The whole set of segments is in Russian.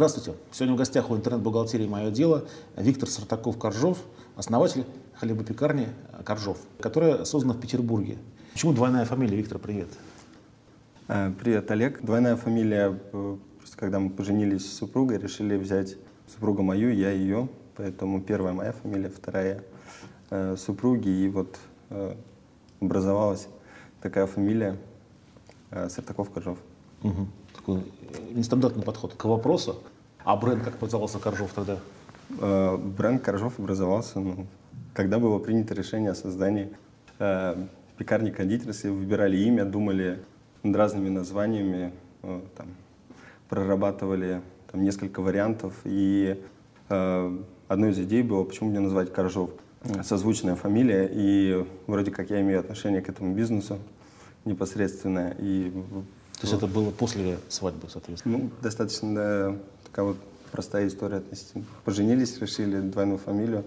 Здравствуйте. Сегодня в гостях у интернет-бухгалтерии «Мое дело» Виктор Сартаков-Коржов, основатель хлебопекарни «Коржов», которая создана в Петербурге. Почему двойная фамилия? Виктор, привет. Э, привет, Олег. Двойная фамилия, э, просто когда мы поженились с супругой, решили взять супругу мою, я ее, поэтому первая моя фамилия, вторая э, супруги, и вот образовалась такая фамилия Сартаков-Коржов. Угу. Такой нестандартный подход к вопросу. А бренд как образовался Коржов тогда? Э, бренд Коржов образовался, ну, когда было принято решение о создании э, пекарни кондитерской, выбирали имя, думали над разными названиями, э, там, прорабатывали там, несколько вариантов. И э, одной из идей было, почему мне назвать Коржов. Созвучная фамилия, и вроде как я имею отношение к этому бизнесу непосредственно. И то есть это было после свадьбы, соответственно? Ну, достаточно да, такая вот простая история относительно. Поженились, решили двойную фамилию,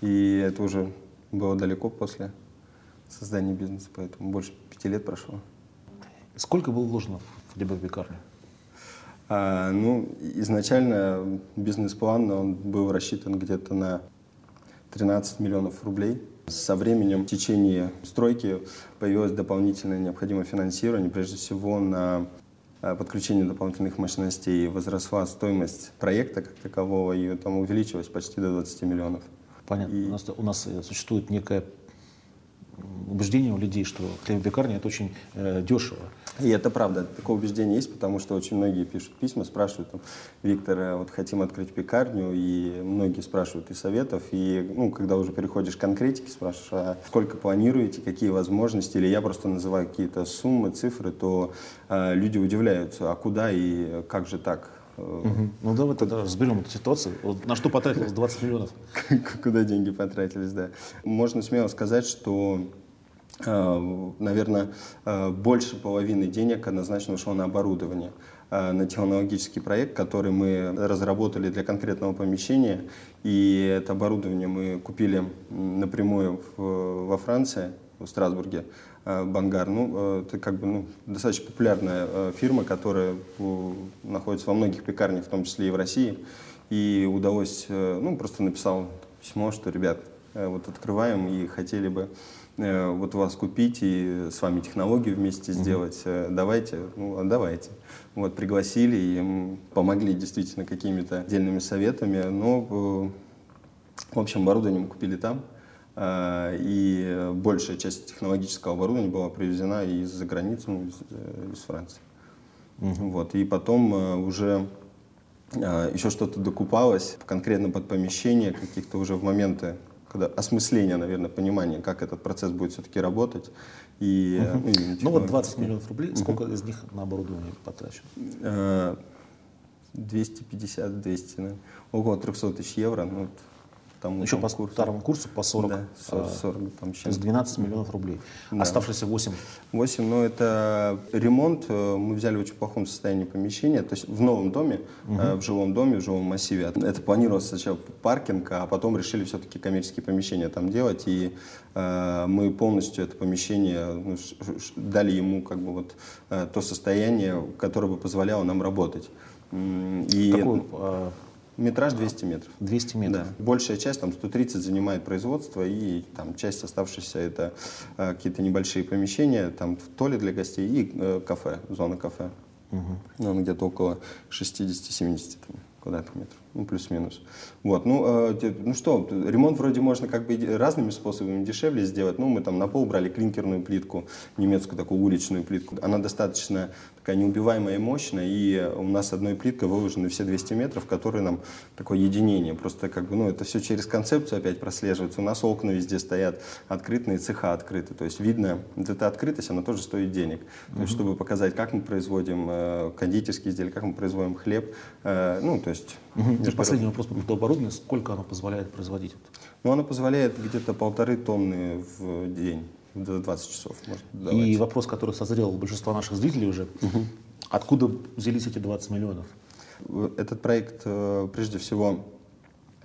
и это уже было далеко после создания бизнеса, поэтому больше пяти лет прошло. Сколько было вложено в хлебопекарню? А, ну, изначально бизнес-план, он был рассчитан где-то на 13 миллионов рублей. Со временем, в течение стройки, появилось дополнительное необходимое финансирование, прежде всего на а, подключение дополнительных мощностей. Возросла стоимость проекта как такового, и там увеличилась почти до 20 миллионов. Понятно. И... У, нас, у нас э, существует некое убеждение у людей, что хлебопекарня это очень э, дешево. И это правда, такое убеждение есть, потому что очень многие пишут письма, спрашивают, там, Виктор, э, вот хотим открыть пекарню, и многие спрашивают и советов, и ну, когда уже переходишь к конкретике, спрашиваешь, а сколько планируете, какие возможности, или я просто называю какие-то суммы, цифры, то э, люди удивляются, а куда и как же так, Угу. Ну давай тогда разберем эту ситуацию. Вот на что потратилось 20 миллионов? Куда деньги потратились, да. Можно смело сказать, что э, наверное, э, больше половины денег однозначно ушло на оборудование, э, на технологический проект, который мы разработали для конкретного помещения. И это оборудование мы купили напрямую во Франции, в Страсбурге. Э, Бангар. Ну, э, это как бы ну, достаточно популярная э, фирма, которая находится во многих пекарнях, в том числе и в России. И удалось, ну, просто написал письмо, что, ребят, вот открываем и хотели бы вот вас купить и с вами технологию вместе сделать. Mm-hmm. Давайте, ну, давайте. Вот, пригласили и помогли действительно какими-то отдельными советами. Но, в общем, оборудование мы купили там. А, и большая часть технологического оборудования была привезена из-за границы, ну, из, э, из Франции. Угу. Вот. И потом э, уже еще что-то докупалось конкретно под помещение, каких-то уже в моменты когда осмысление, наверное, понимание, как этот процесс будет все-таки работать. И, угу. ну, ну вот 20 миллионов рублей, угу. сколько из них на оборудование потрачено? 250-200, около 300 тысяч евро. Ну, там, Еще по курсу. старому курсу по 40, да, 40, 40 там, то есть 12 миллионов рублей. Да. Оставшиеся 8. 8, но это ремонт. Э, мы взяли в очень плохом состоянии помещения. То есть в новом доме, угу. в жилом доме, в жилом массиве. Это планировалось сначала паркинг, а потом решили все-таки коммерческие помещения там делать. И э, мы полностью это помещение ну, дали ему как бы вот э, то состояние, которое бы позволяло нам работать. И Какой, э, Метраж 200 метров. 200 метров. Да. Большая часть, там 130 занимает производство, и там часть оставшаяся это э, какие-то небольшие помещения, там туалет для гостей и э, кафе, зона кафе. Угу. Ну, где-то около 60-70 квадратных метров ну, плюс-минус. Вот, ну, э, ну что, ремонт вроде можно как бы разными способами дешевле сделать. Ну, мы там на пол брали клинкерную плитку, немецкую такую уличную плитку. Она достаточно такая неубиваемая и мощная, и у нас одной плиткой выложены все 200 метров, которые нам такое единение. Просто как бы, ну, это все через концепцию опять прослеживается. У нас окна везде стоят открытые, цеха открыты. То есть видно, вот эта открытость, она тоже стоит денег. То есть, чтобы показать, как мы производим э, кондитерские изделия, как мы производим хлеб. Э, ну, то есть Угу. Последний вопрос по поводу оборудования. Сколько оно позволяет производить? Ну, оно позволяет где-то полторы тонны в день, до 20 часов. Может И вопрос, который созрел у большинства наших зрителей уже. Угу. Откуда взялись эти 20 миллионов? Этот проект, э, прежде всего,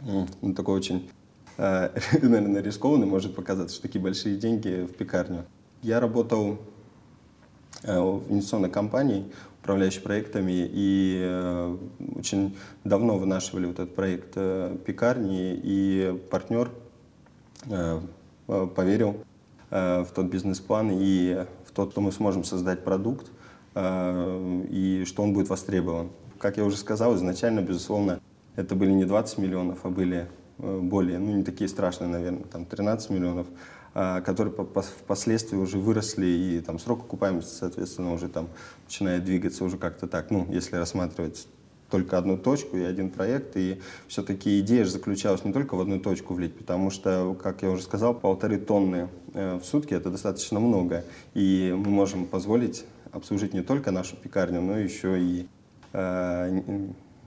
ну, такой очень, э, наверное, рискованный, может показаться, что такие большие деньги в пекарню. Я работал инвестиционной компанией, управляющей проектами, и очень давно вынашивали вот этот проект пекарни, и партнер поверил в тот бизнес-план и в то, что мы сможем создать продукт, и что он будет востребован. Как я уже сказал, изначально, безусловно, это были не 20 миллионов, а были э, более, ну не такие страшные, наверное, там 13 миллионов, которые впоследствии уже выросли, и там срок окупаемости, соответственно, уже там начинает двигаться уже как-то так, ну, если рассматривать только одну точку и один проект, и все-таки идея же заключалась не только в одну точку влить, потому что, как я уже сказал, полторы тонны э, в сутки — это достаточно много, и мы можем позволить обслужить не только нашу пекарню, но еще и э,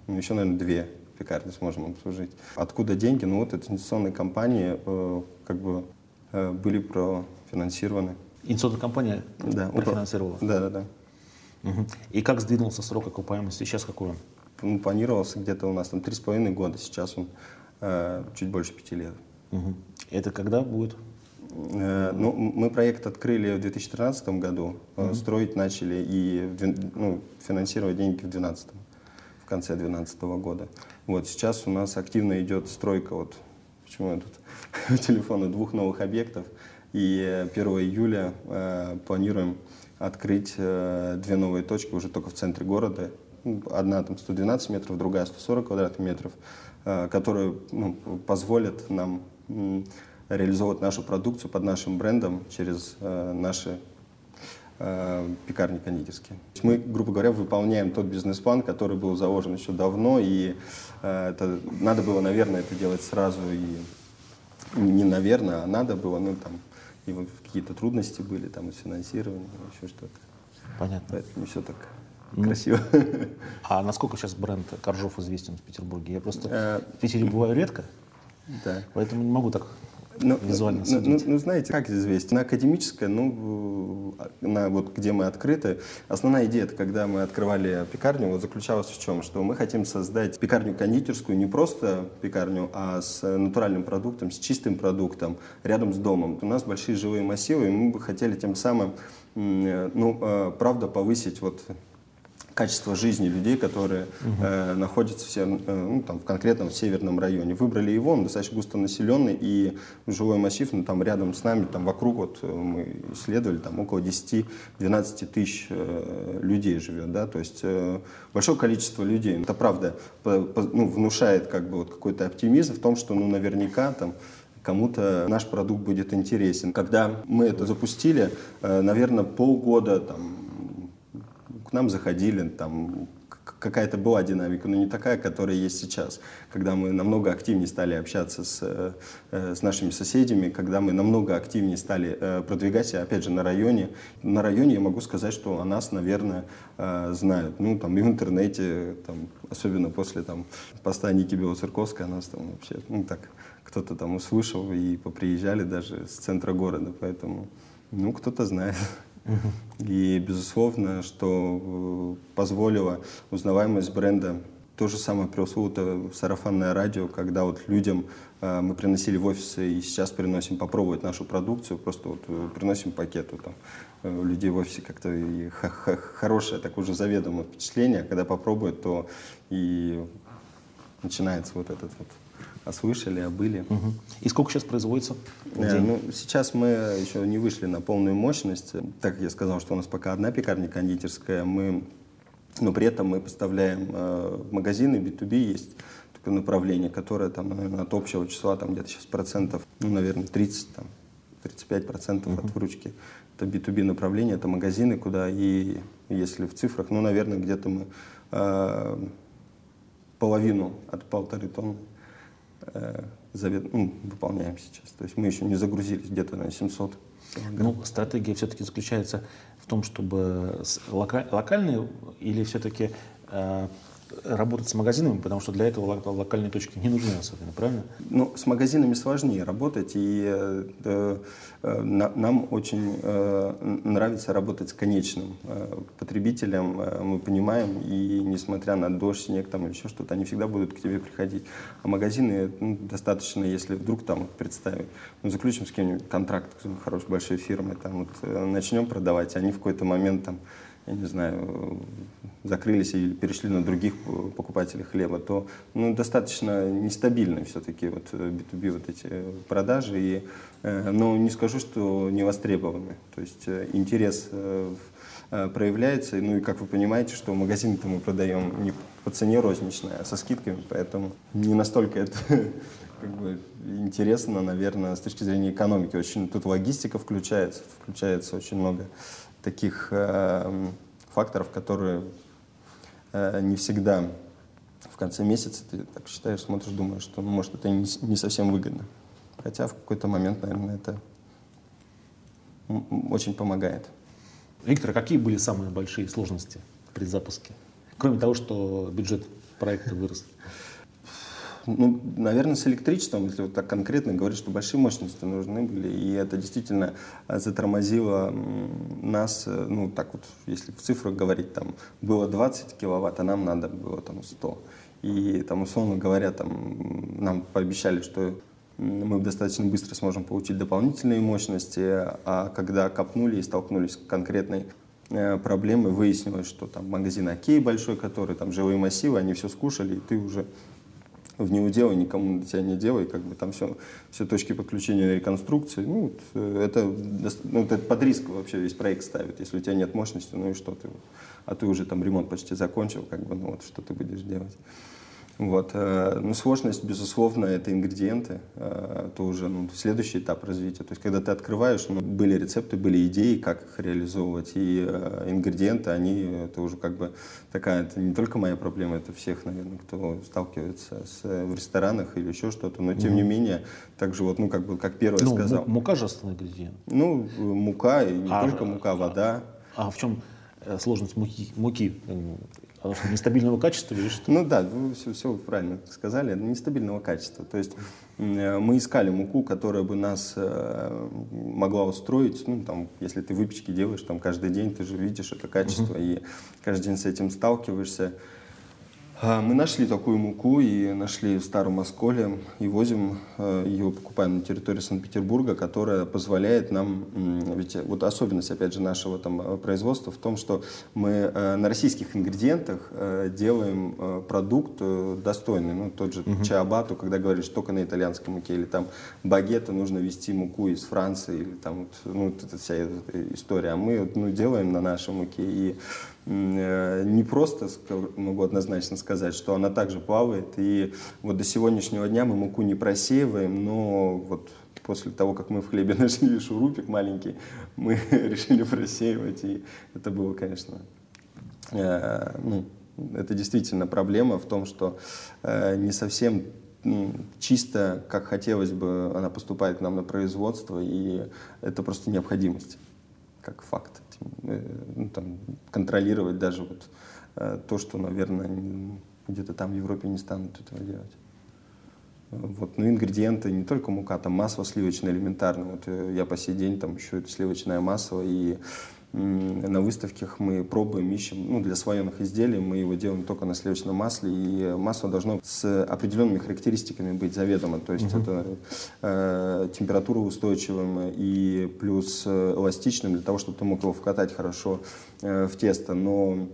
еще, наверное, две пекарни сможем обслужить. Откуда деньги? Ну вот эти инвестиционные компании э, как бы были профинансированы. Инвестиционная компания да, профинансировала? Да, да, да. Угу. И как сдвинулся срок окупаемости? Сейчас какой он? Ну, планировался где-то у нас там три с половиной года, сейчас он э, чуть больше пяти лет. Угу. Это когда будет? Э, ну, мы проект открыли в 2013 году, угу. строить начали и ну, финансировать деньги в 2012 в конце 2012 года. Вот сейчас у нас активно идет стройка, вот почему я тут телефона двух новых объектов. И 1 июля э, планируем открыть э, две новые точки уже только в центре города. Одна там 112 метров, другая 140 квадратных метров, э, которые ну, позволят нам э, реализовывать нашу продукцию под нашим брендом через э, наши э, пекарни кондитерские. Мы, грубо говоря, выполняем тот бизнес-план, который был заложен еще давно, и э, это, надо было, наверное, это делать сразу, и не наверное, а надо было, ну, там, и вот какие-то трудности были, там, с финансированием, еще что-то. Понятно. Поэтому не все так ну, красиво. А насколько сейчас бренд Коржов известен в Петербурге? Я просто э, в Питере бываю редко, да. поэтому не могу так ну, визуально ну, ну, ну, знаете, как известно, на академическое, ну, на, вот где мы открыты, основная идея, это когда мы открывали пекарню, вот заключалась в чем, что мы хотим создать пекарню кондитерскую, не просто пекарню, а с натуральным продуктом, с чистым продуктом, рядом с домом. У нас большие живые массивы, и мы бы хотели тем самым, ну, э, правда, повысить вот качество жизни людей, которые угу. э, находятся все, э, ну, там, в конкретном северном районе. Выбрали его, он достаточно густонаселенный, и жилой массив, ну, там рядом с нами, там вокруг вот э, мы исследовали, там около 10-12 тысяч э, людей живет, да, то есть э, большое количество людей. Это правда по, по, ну, внушает как бы вот какой-то оптимизм в том, что ну наверняка там кому-то наш продукт будет интересен. Когда мы это запустили, э, наверное, полгода там нам заходили, там какая-то была динамика, но не такая, которая есть сейчас, когда мы намного активнее стали общаться с, э, с нашими соседями, когда мы намного активнее стали э, продвигать себя, опять же, на районе. На районе я могу сказать, что о нас, наверное, э, знают. Ну, там, и в интернете, там, особенно после там, поста Ники Белоцерковской, о нас там вообще, ну, так, кто-то там услышал и поприезжали даже с центра города, поэтому, ну, кто-то знает. И, безусловно, что э, позволило узнаваемость бренда. То же самое преусловутое сарафанное радио, когда вот людям э, мы приносили в офисы и сейчас приносим попробовать нашу продукцию, просто вот э, приносим пакету там э, людей в офисе как-то хорошее, так уже заведомое впечатление, когда попробуют, то и начинается вот этот вот ослышали, а были. Угу. И сколько сейчас производится? Э, ну, сейчас мы еще не вышли на полную мощность. Так как я сказал, что у нас пока одна пекарня кондитерская, мы, но при этом мы поставляем э, магазины, B2B есть такое направление, которое там, наверное, от общего числа там где-то сейчас процентов, ну, наверное, 30, там, 35 процентов угу. от выручки. Это B2B направление, это магазины, куда и если в цифрах, ну, наверное, где-то мы э, половину от полторы тонны завет, ну, выполняем сейчас. То есть мы еще не загрузились где-то на 700 Ну, стратегия все-таки заключается в том, чтобы лока, локальные или все-таки э, работать с магазинами, потому что для этого локальные точки не нужны особенно, правильно? Ну, с магазинами сложнее работать, и э, э, нам очень э, нравится работать с конечным э, потребителем. Э, мы понимаем, и несмотря на дождь, снег там, или еще что-то, они всегда будут к тебе приходить. А магазины ну, достаточно, если вдруг там представить, ну, заключим с кем-нибудь контракт хорошей большой фирмой, там, вот, э, начнем продавать, они в какой-то момент там я не знаю, закрылись или перешли на других покупателей хлеба, то ну, достаточно нестабильны все-таки вот B2B вот эти продажи. И, э, но не скажу, что не востребованы. То есть э, интерес э, проявляется. Ну и как вы понимаете, что магазин-то мы продаем не по цене розничной, а со скидками, поэтому не настолько это как бы интересно, наверное, с точки зрения экономики. Очень тут логистика включается, включается очень много таких э, факторов, которые э, не всегда в конце месяца ты так считаешь, смотришь, думаешь, что ну, может это не, совсем выгодно. Хотя в какой-то момент, наверное, это очень помогает. Виктор, а какие были самые большие сложности при запуске? Кроме того, что бюджет проекта вырос. Ну, наверное, с электричеством, если вот так конкретно говорить, что большие мощности нужны были, и это действительно э, затормозило нас, э, ну, так вот, если в цифрах говорить, там, было 20 киловатт, а нам надо было там 100. И там, условно говоря, там, нам пообещали, что мы достаточно быстро сможем получить дополнительные мощности, а когда копнули и столкнулись с конкретной э, проблемой, выяснилось, что там магазин Окей большой, который там жилые массивы, они все скушали, и ты уже в него делай, никому на тебя не делай, как бы там все, все точки подключения реконструкции. Ну, э, это, ну, это под риск вообще весь проект ставит. Если у тебя нет мощности, ну и что ты, а ты уже там ремонт почти закончил, как бы, ну вот что ты будешь делать. Вот. Э, ну, сложность, безусловно, это ингредиенты. Э, это уже ну, следующий этап развития. То есть, когда ты открываешь, ну, были рецепты, были идеи, как их реализовывать. И э, ингредиенты, они, это уже как бы такая, это не только моя проблема, это всех, наверное, кто сталкивается с, в ресторанах или еще что-то. Но, тем mm-hmm. не менее, также вот, ну, как бы, как первое ну, сказал. Мука же основной ингредиент. Ну, мука, и не а, только мука, а, вода. А в чем сложность муки? муки? Потому что нестабильного качества или что? Ну да, вы все, все правильно сказали, нестабильного качества. То есть э, мы искали муку, которая бы нас э, могла устроить. Ну, там, если ты выпечки делаешь там, каждый день, ты же видишь это качество, uh-huh. и каждый день с этим сталкиваешься. А, мы нашли такую муку и нашли в Старом Осколе и возим э, ее, покупаем на территории Санкт-Петербурга, которая позволяет нам, ведь вот особенность, опять же, нашего там э, производства в том, что мы э, на российских ингредиентах делаем продукт достойный, ну тот же uh-huh. чаабату, когда говоришь только на итальянской муке, или там багета нужно везти муку из Франции, или там вот, ну, вот эта вся история, а мы ну, делаем на нашей муке и Э, не просто могу однозначно сказать, что она также плавает. И вот до сегодняшнего дня мы муку не просеиваем, но вот после того, как мы в хлебе нашли шурупик маленький, мы решили просеивать. И это было, конечно, э, ну, это действительно проблема в том, что э, не совсем чисто, как хотелось бы, она поступает к нам на производство, и это просто необходимость, как факт. Э, ну, там, контролировать даже вот э, то, что, наверное, где-то там в Европе не станут этого делать. Вот, ну, ингредиенты, не только мука, там масло сливочное элементарно. Вот э, я по сей день там еще это сливочное масло, и на выставках мы пробуем, ищем, ну, для слоеных изделий. Мы его делаем только на сливочном масле, и масло должно с определенными характеристиками быть заведомо, то есть uh-huh. это э, температура устойчивым и плюс эластичным для того, чтобы ты мог его вкатать хорошо э, в тесто, но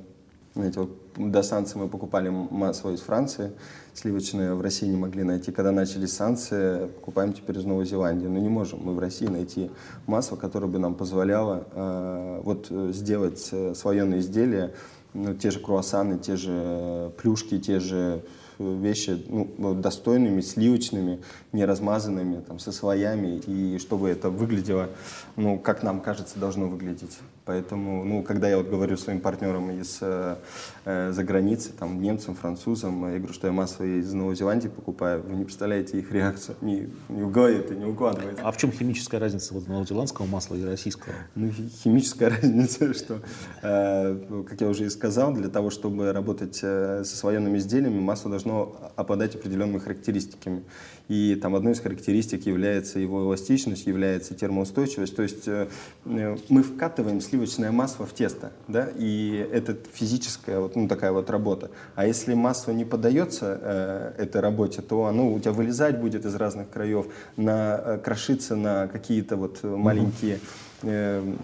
знаете, вот до санкций мы покупали масло из Франции, сливочное в России не могли найти. Когда начались санкции, покупаем теперь из Новой Зеландии. Но не можем мы в России найти масло, которое бы нам позволяло э, вот, сделать э, слоеные изделия, ну, те же круассаны, те же плюшки, те же вещи ну, достойными, сливочными, не размазанными, там, со слоями, и чтобы это выглядело, ну, как нам кажется, должно выглядеть. Поэтому, ну, когда я вот говорю своим партнерам из э, э, за границы, там, немцам, французам, я говорю, что я масло из Новой Зеландии покупаю, вы не представляете их реакцию, не, не голове это не укладывается. А в чем химическая разница вот новозеландского масла и российского? Ну, химическая разница, что, э, как я уже и сказал, для того, чтобы работать э, со слоеными изделиями, масло должно обладать определенными характеристиками. И там одной из характеристик является его эластичность, является термоустойчивость. То есть э, э, мы вкатываем сливочное масло в тесто, да, и это физическая вот, ну, такая вот работа. А если масло не поддается э, этой работе, то оно у тебя вылезать будет из разных краев, на, э, крошиться на какие-то вот маленькие э,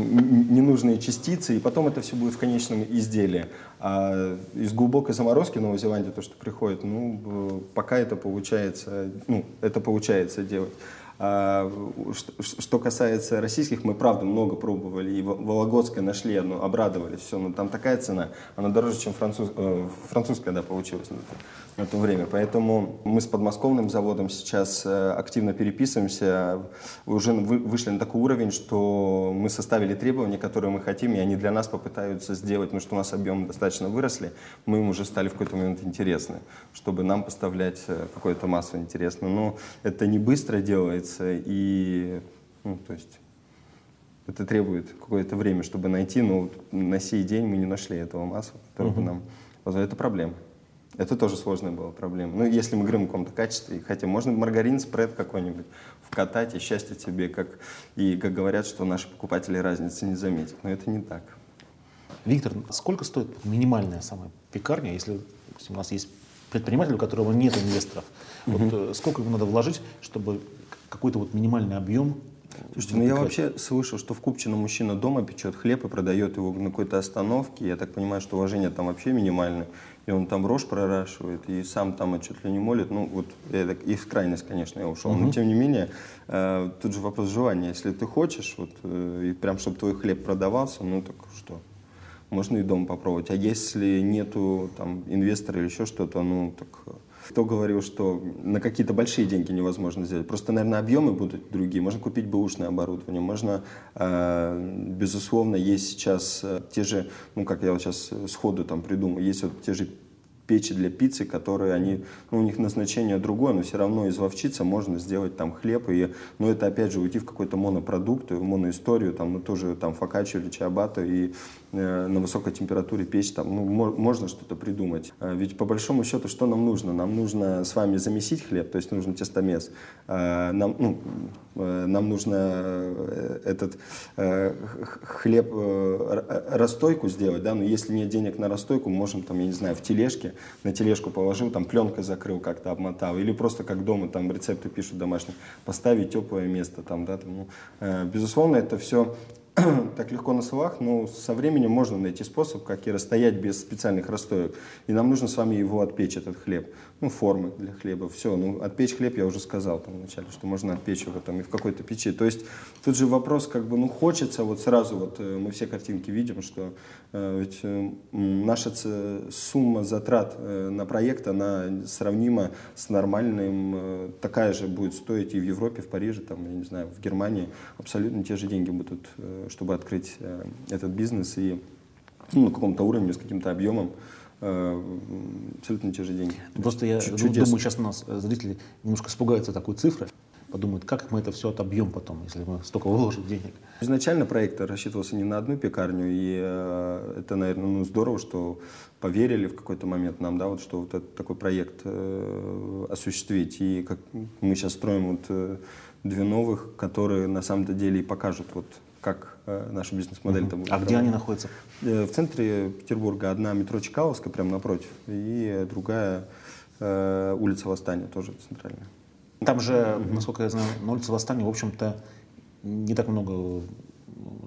ненужные частицы, и потом это все будет в конечном изделии. А из глубокой заморозки Новой Зеландии, то, что приходит, ну, пока это получается, ну, это получается делать. А, что касается российских, мы правда много пробовали. И в Вологодской нашли одну, обрадовались, все, но там такая цена, она дороже, чем француз, э, французская, да, получилась на то, на то время. Поэтому мы с подмосковным заводом сейчас э, активно переписываемся, уже вышли на такой уровень, что мы составили требования, которые мы хотим, и они для нас попытаются сделать, ну что у нас объемы достаточно выросли, мы им уже стали в какой-то момент интересны, чтобы нам поставлять э, какое-то масло интересное. Но это не быстро делается, делается, и, ну, то есть, это требует какое-то время, чтобы найти, но вот на сей день мы не нашли этого масла, которое бы нам. Это проблема. Это тоже сложная была проблема. Ну, если мы говорим о каком-то качестве, хотя можно маргарин, спред какой-нибудь вкатать, и счастье тебе, как, и как говорят, что наши покупатели разницы не заметят. Но это не так. Виктор, сколько стоит минимальная самая пекарня, если у нас есть предприниматель, у которого нет инвесторов? Угу. Вот, э, сколько ему надо вложить, чтобы какой-то вот минимальный объем Слушайте, ну я вообще слышал, что в Купчино мужчина дома печет хлеб и продает его на какой-то остановке. Я так понимаю, что уважение там вообще минимальное. И он там рожь проращивает, и сам там чуть ли не молит. Ну, вот, это их крайность, конечно, я ушел. Угу. Но тем не менее, э, тут же вопрос желания. Если ты хочешь, вот, э, и прям, чтобы твой хлеб продавался, ну так что? Можно и дом попробовать. А если нету там инвестора или еще что-то, ну так кто говорил, что на какие-то большие деньги невозможно сделать? Просто, наверное, объемы будут другие. Можно купить бэушное оборудование. Можно, э, безусловно, есть сейчас э, те же, ну, как я вот сейчас сходу там придумаю, есть вот те же печи для пиццы, которые они, ну, у них назначение другое, но все равно из вовчица можно сделать там хлеб, и, ну, это опять же уйти в какой-то монопродукт, в моноисторию, там, ну, тоже там фокаччо или чиабатто, и на высокой температуре печь, там, ну, можно что-то придумать. А ведь по большому счету, что нам нужно? Нам нужно с вами замесить хлеб, то есть нужен тестомес. А, нам, ну, э, нам нужно э, этот э, хлеб, э, расстойку сделать, да, но если нет денег на расстойку, можем там, я не знаю, в тележке на тележку положил, там пленкой закрыл, как-то обмотал. Или просто как дома, там рецепты пишут домашние, поставить теплое место там, да, там, ну, э, безусловно, это все так легко на словах, но со временем можно найти способ, как и расстоять без специальных расстоек. И нам нужно с вами его отпечь, этот хлеб. Ну, формы для хлеба, все. Ну, отпечь хлеб я уже сказал там вначале, что можно отпечь его там и в какой-то печи. То есть тут же вопрос, как бы, ну, хочется, вот сразу вот э, мы все картинки видим, что э, ведь э, наша сумма затрат э, на проект, она сравнима с нормальным, э, такая же будет стоить и в Европе, в Париже, там, я не знаю, в Германии. Абсолютно те же деньги будут э, чтобы открыть э, этот бизнес и ну, на каком-то уровне, с каким-то объемом абсолютно те же деньги. Просто я Чудесно. думаю, сейчас у нас э, зрители немножко испугаются такой цифры, подумают, как мы это все отобьем потом, если мы столько выложим денег. Изначально проект рассчитывался не на одну пекарню, и это, наверное, ну, здорово, что поверили в какой-то момент нам, да, вот что вот этот такой проект э, осуществить. И как мы сейчас строим вот э, две новых, которые на самом-то деле и покажут вот как э, наша бизнес-модель там будет. А где они находятся? Э, в центре Петербурга одна метро Чкаловская, прямо напротив, и другая э, улица Восстания, тоже центральная. Там же, mm насколько я знаю, на улице Восстания, в общем-то, не так много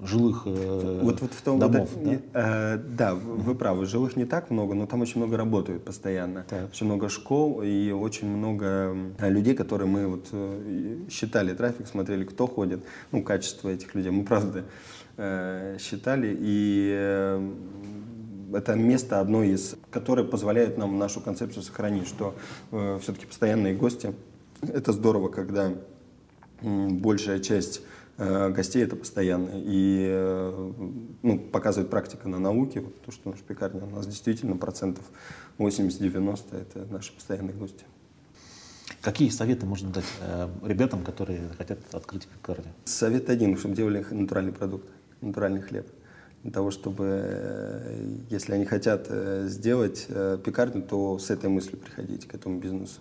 жилых э, вот, вот в том, домов. Вот, да, э, да вы правы, жилых не так много, но там очень много работают постоянно. Так. Очень много школ и очень много людей, которые мы вот э, считали трафик, смотрели, кто ходит, ну, качество этих людей. Мы, правда, э, считали, и э, это место одно из, которое позволяет нам нашу концепцию сохранить, что э, все-таки постоянные гости. Это здорово, когда большая часть э, гостей это постоянно. И э, ну, показывает практика на науке, вот то, что наша пекарня у нас действительно процентов 80-90 это наши постоянные гости. Какие советы можно дать э, ребятам, которые хотят открыть пекарню? Совет один, чтобы делали натуральный продукт, натуральный хлеб. Для того, чтобы, э, если они хотят э, сделать э, пекарню, то с этой мыслью приходить к этому бизнесу.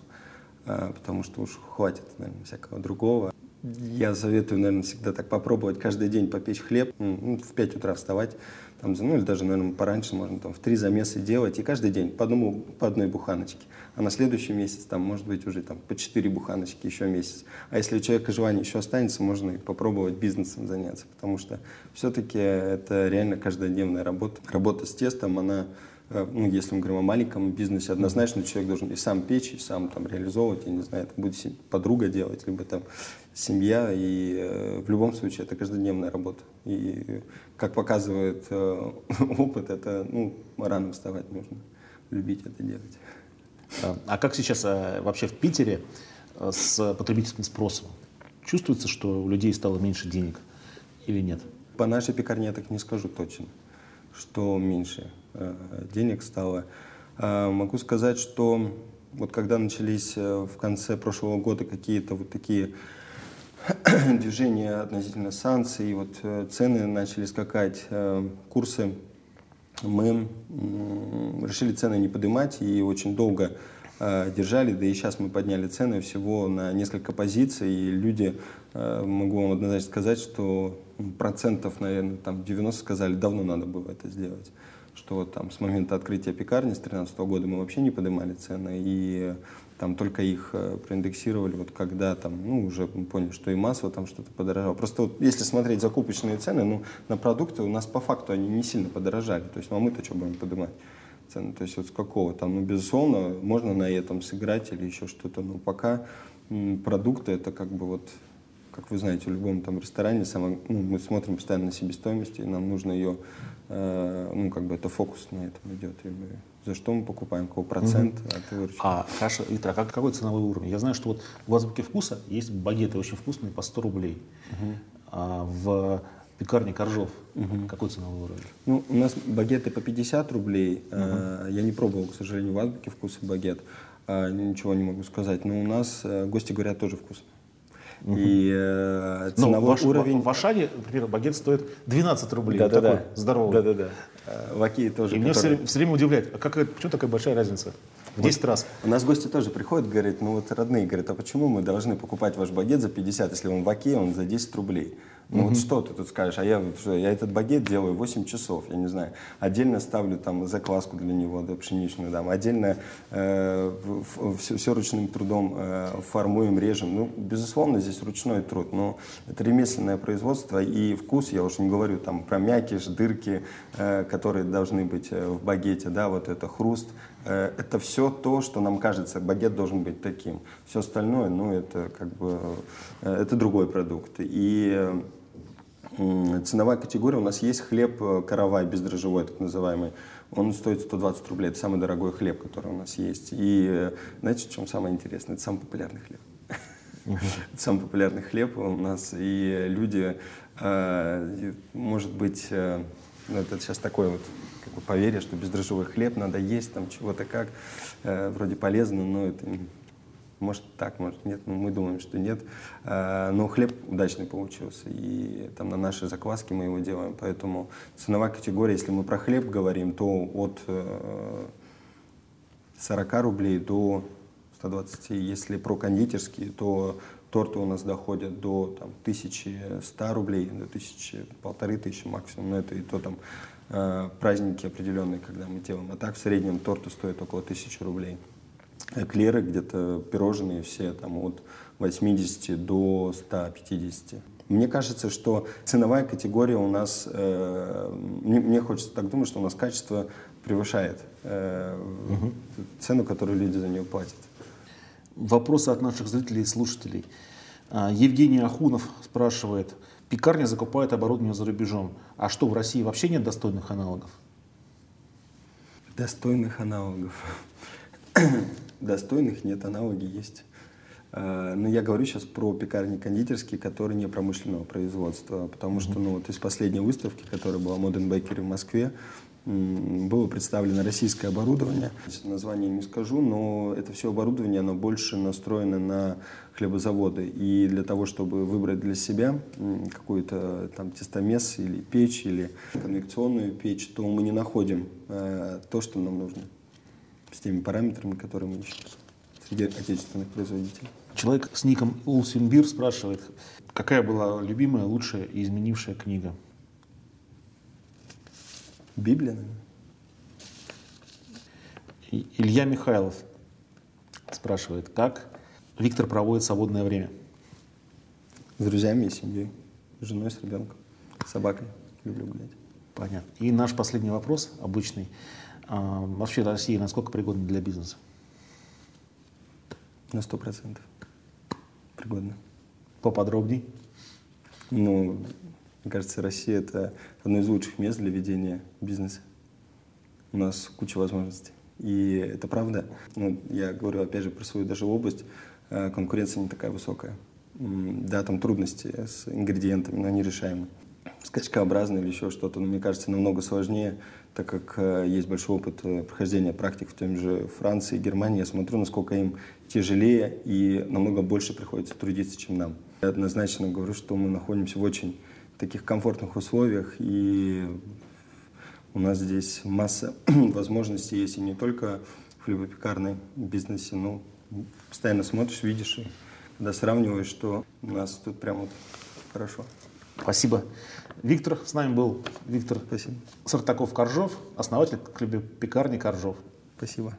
А, потому что уж хватит, наверное, всякого другого. Я советую, наверное, всегда так попробовать каждый день попечь хлеб, ну, в 5 утра вставать, там, ну или даже, наверное, пораньше можно там в три замеса делать, и каждый день по, одному, по одной буханочке. А на следующий месяц там может быть уже там по четыре буханочки еще месяц. А если у человека желание еще останется, можно и попробовать бизнесом заняться, потому что все-таки это реально каждодневная работа. Работа с тестом, она Э, ну, если мы говорим о маленьком бизнесе, однозначно человек должен и сам печь, и сам там реализовывать, я не знаю, это будет подруга делать, либо там семья, и э, в любом случае это каждодневная работа. И как показывает э, опыт, это, ну, рано вставать нужно, любить это делать. А, а как сейчас э, вообще в Питере э, с потребительским спросом? Чувствуется, что у людей стало меньше денег или нет? По нашей пекарне я так не скажу точно, что меньше. Э, денег стало. А, могу сказать, что вот когда начались э, в конце прошлого года какие-то вот такие движения относительно санкций, вот э, цены начали скакать, курсы, мы решили цены не поднимать и очень долго держали, да и сейчас мы подняли цены всего на несколько позиций, и люди, могу вам однозначно сказать, что процентов, наверное, там 90 сказали, давно надо было это сделать. Что там с момента открытия пекарни с 2013 года мы вообще не поднимали цены, и там только их э, проиндексировали, вот когда там, ну, уже поняли, что и масло там что-то подорожало. Просто вот если смотреть закупочные цены, ну, на продукты у нас по факту они не сильно подорожали. То есть, ну, а мы-то что будем поднимать цены? То есть, вот с какого там, ну, безусловно, можно на этом сыграть или еще что-то, но пока продукты это как бы вот как вы знаете, в любом там ресторане самое, ну, мы смотрим постоянно на себестоимость, и нам нужно ее Э, ну, как бы это фокус на этом идет. И мы, за что мы покупаем, какой процент угу. от выручки. А, хорошо, Виктор, а как, какой ценовой уровень? Я знаю, что вот в Азбуке вкуса есть багеты очень вкусные по 100 рублей. Угу. А в пекарне Коржов угу. какой ценовой уровень? Ну, у нас багеты по 50 рублей. Угу. Я не пробовал, к сожалению, в Азбуке вкуса багет. А, ничего не могу сказать. Но у нас э, гости говорят тоже вкусно. Угу. И э, ну, ценовой ваш, уровень... В Ашане, например, багет стоит 12 рублей. Да, вот да, такой да. здоровый. Да, да, да. Э, Ваки тоже. И меня все, все время удивляет, а как, почему такая большая разница? В 10 вот раз. У нас гости тоже приходят, говорят, ну вот родные, говорят, а почему мы должны покупать ваш багет за 50, если он в Аке, он за 10 рублей? Ну mm-hmm. вот что ты тут скажешь? А я, что, я этот багет делаю 8 часов, я не знаю. Отдельно ставлю там закваску для него, да, пшеничную, да, отдельно э, все, все ручным трудом э, формуем, режем. Ну, безусловно, здесь ручной труд, но это ремесленное производство и вкус, я уж не говорю там про мякиш, дырки, э, которые должны быть э, в багете, да, вот это хруст, это все то, что нам кажется, багет должен быть таким. Все остальное, ну, это как бы, э, это другой продукт. И ценовая категория у нас есть хлеб э, каравай бездрожжевой, так называемый. Он стоит 120 рублей. Это самый дорогой хлеб, который у нас есть. И знаете, в чем самое интересное? Это самый популярный хлеб. Это самый популярный хлеб у нас. И люди, может быть, ну, это сейчас такой вот как бы поверье, что бездрожжевой хлеб надо есть, там чего-то как, э, вроде полезно, но это может так, может нет, но мы думаем, что нет. Э, но хлеб удачный получился, и там на нашей закваске мы его делаем, поэтому ценовая категория, если мы про хлеб говорим, то от э, 40 рублей до 120, если про кондитерские, то торты у нас доходят до там, 1100 рублей, до 1000, полторы тысячи максимум, но это и то там э, праздники определенные, когда мы делаем. А так в среднем торты стоят около 1000 рублей. Эклеры где-то, пирожные все там от 80 до 150. Мне кажется, что ценовая категория у нас, э, мне, мне хочется так думать, что у нас качество превышает э, угу. цену, которую люди за нее платят. Вопросы от наших зрителей и слушателей. А, Евгений Ахунов спрашивает, пекарня закупает оборудование за рубежом, а что, в России вообще нет достойных аналогов? Достойных аналогов. Достойных нет, аналоги есть. Э, но я говорю сейчас про пекарни кондитерские, которые не промышленного производства, потому что ну, вот из последней выставки, которая была Modern Bakery в Москве, было представлено российское оборудование. Название не скажу, но это все оборудование, оно больше настроено на хлебозаводы. И для того, чтобы выбрать для себя какой-то там тестомес или печь, или конвекционную печь, то мы не находим э, то, что нам нужно с теми параметрами, которые мы ищем среди отечественных производителей. Человек с ником Улсимбир спрашивает, какая была любимая, лучшая и изменившая книга? Наверное. Илья Михайлов спрашивает, как Виктор проводит свободное время? С друзьями и семьей, с женой, с ребенком, с собакой. Люблю гулять. Понятно. И наш последний вопрос, обычный. А, вообще Россия насколько пригодна для бизнеса? На сто процентов. Пригодна. Поподробней? Ну, мне кажется, Россия – это одно из лучших мест для ведения бизнеса. У нас куча возможностей. И это правда. Ну, я говорю, опять же, про свою даже область. Э, конкуренция не такая высокая. Да, там трудности с ингредиентами, но они решаемы. Скачкообразно или еще что-то, но мне кажется, намного сложнее, так как э, есть большой опыт э, прохождения практик в том же Франции Германии. Я смотрю, насколько им тяжелее и намного больше приходится трудиться, чем нам. Я однозначно говорю, что мы находимся в очень таких комфортных условиях, и у нас здесь масса возможностей есть и не только в хлебопекарной бизнесе, но постоянно смотришь, видишь, и когда сравниваешь, что у нас тут прям вот хорошо. Спасибо. Виктор, с нами был Виктор Спасибо. Сартаков-Коржов, основатель хлебопекарни Коржов. Спасибо.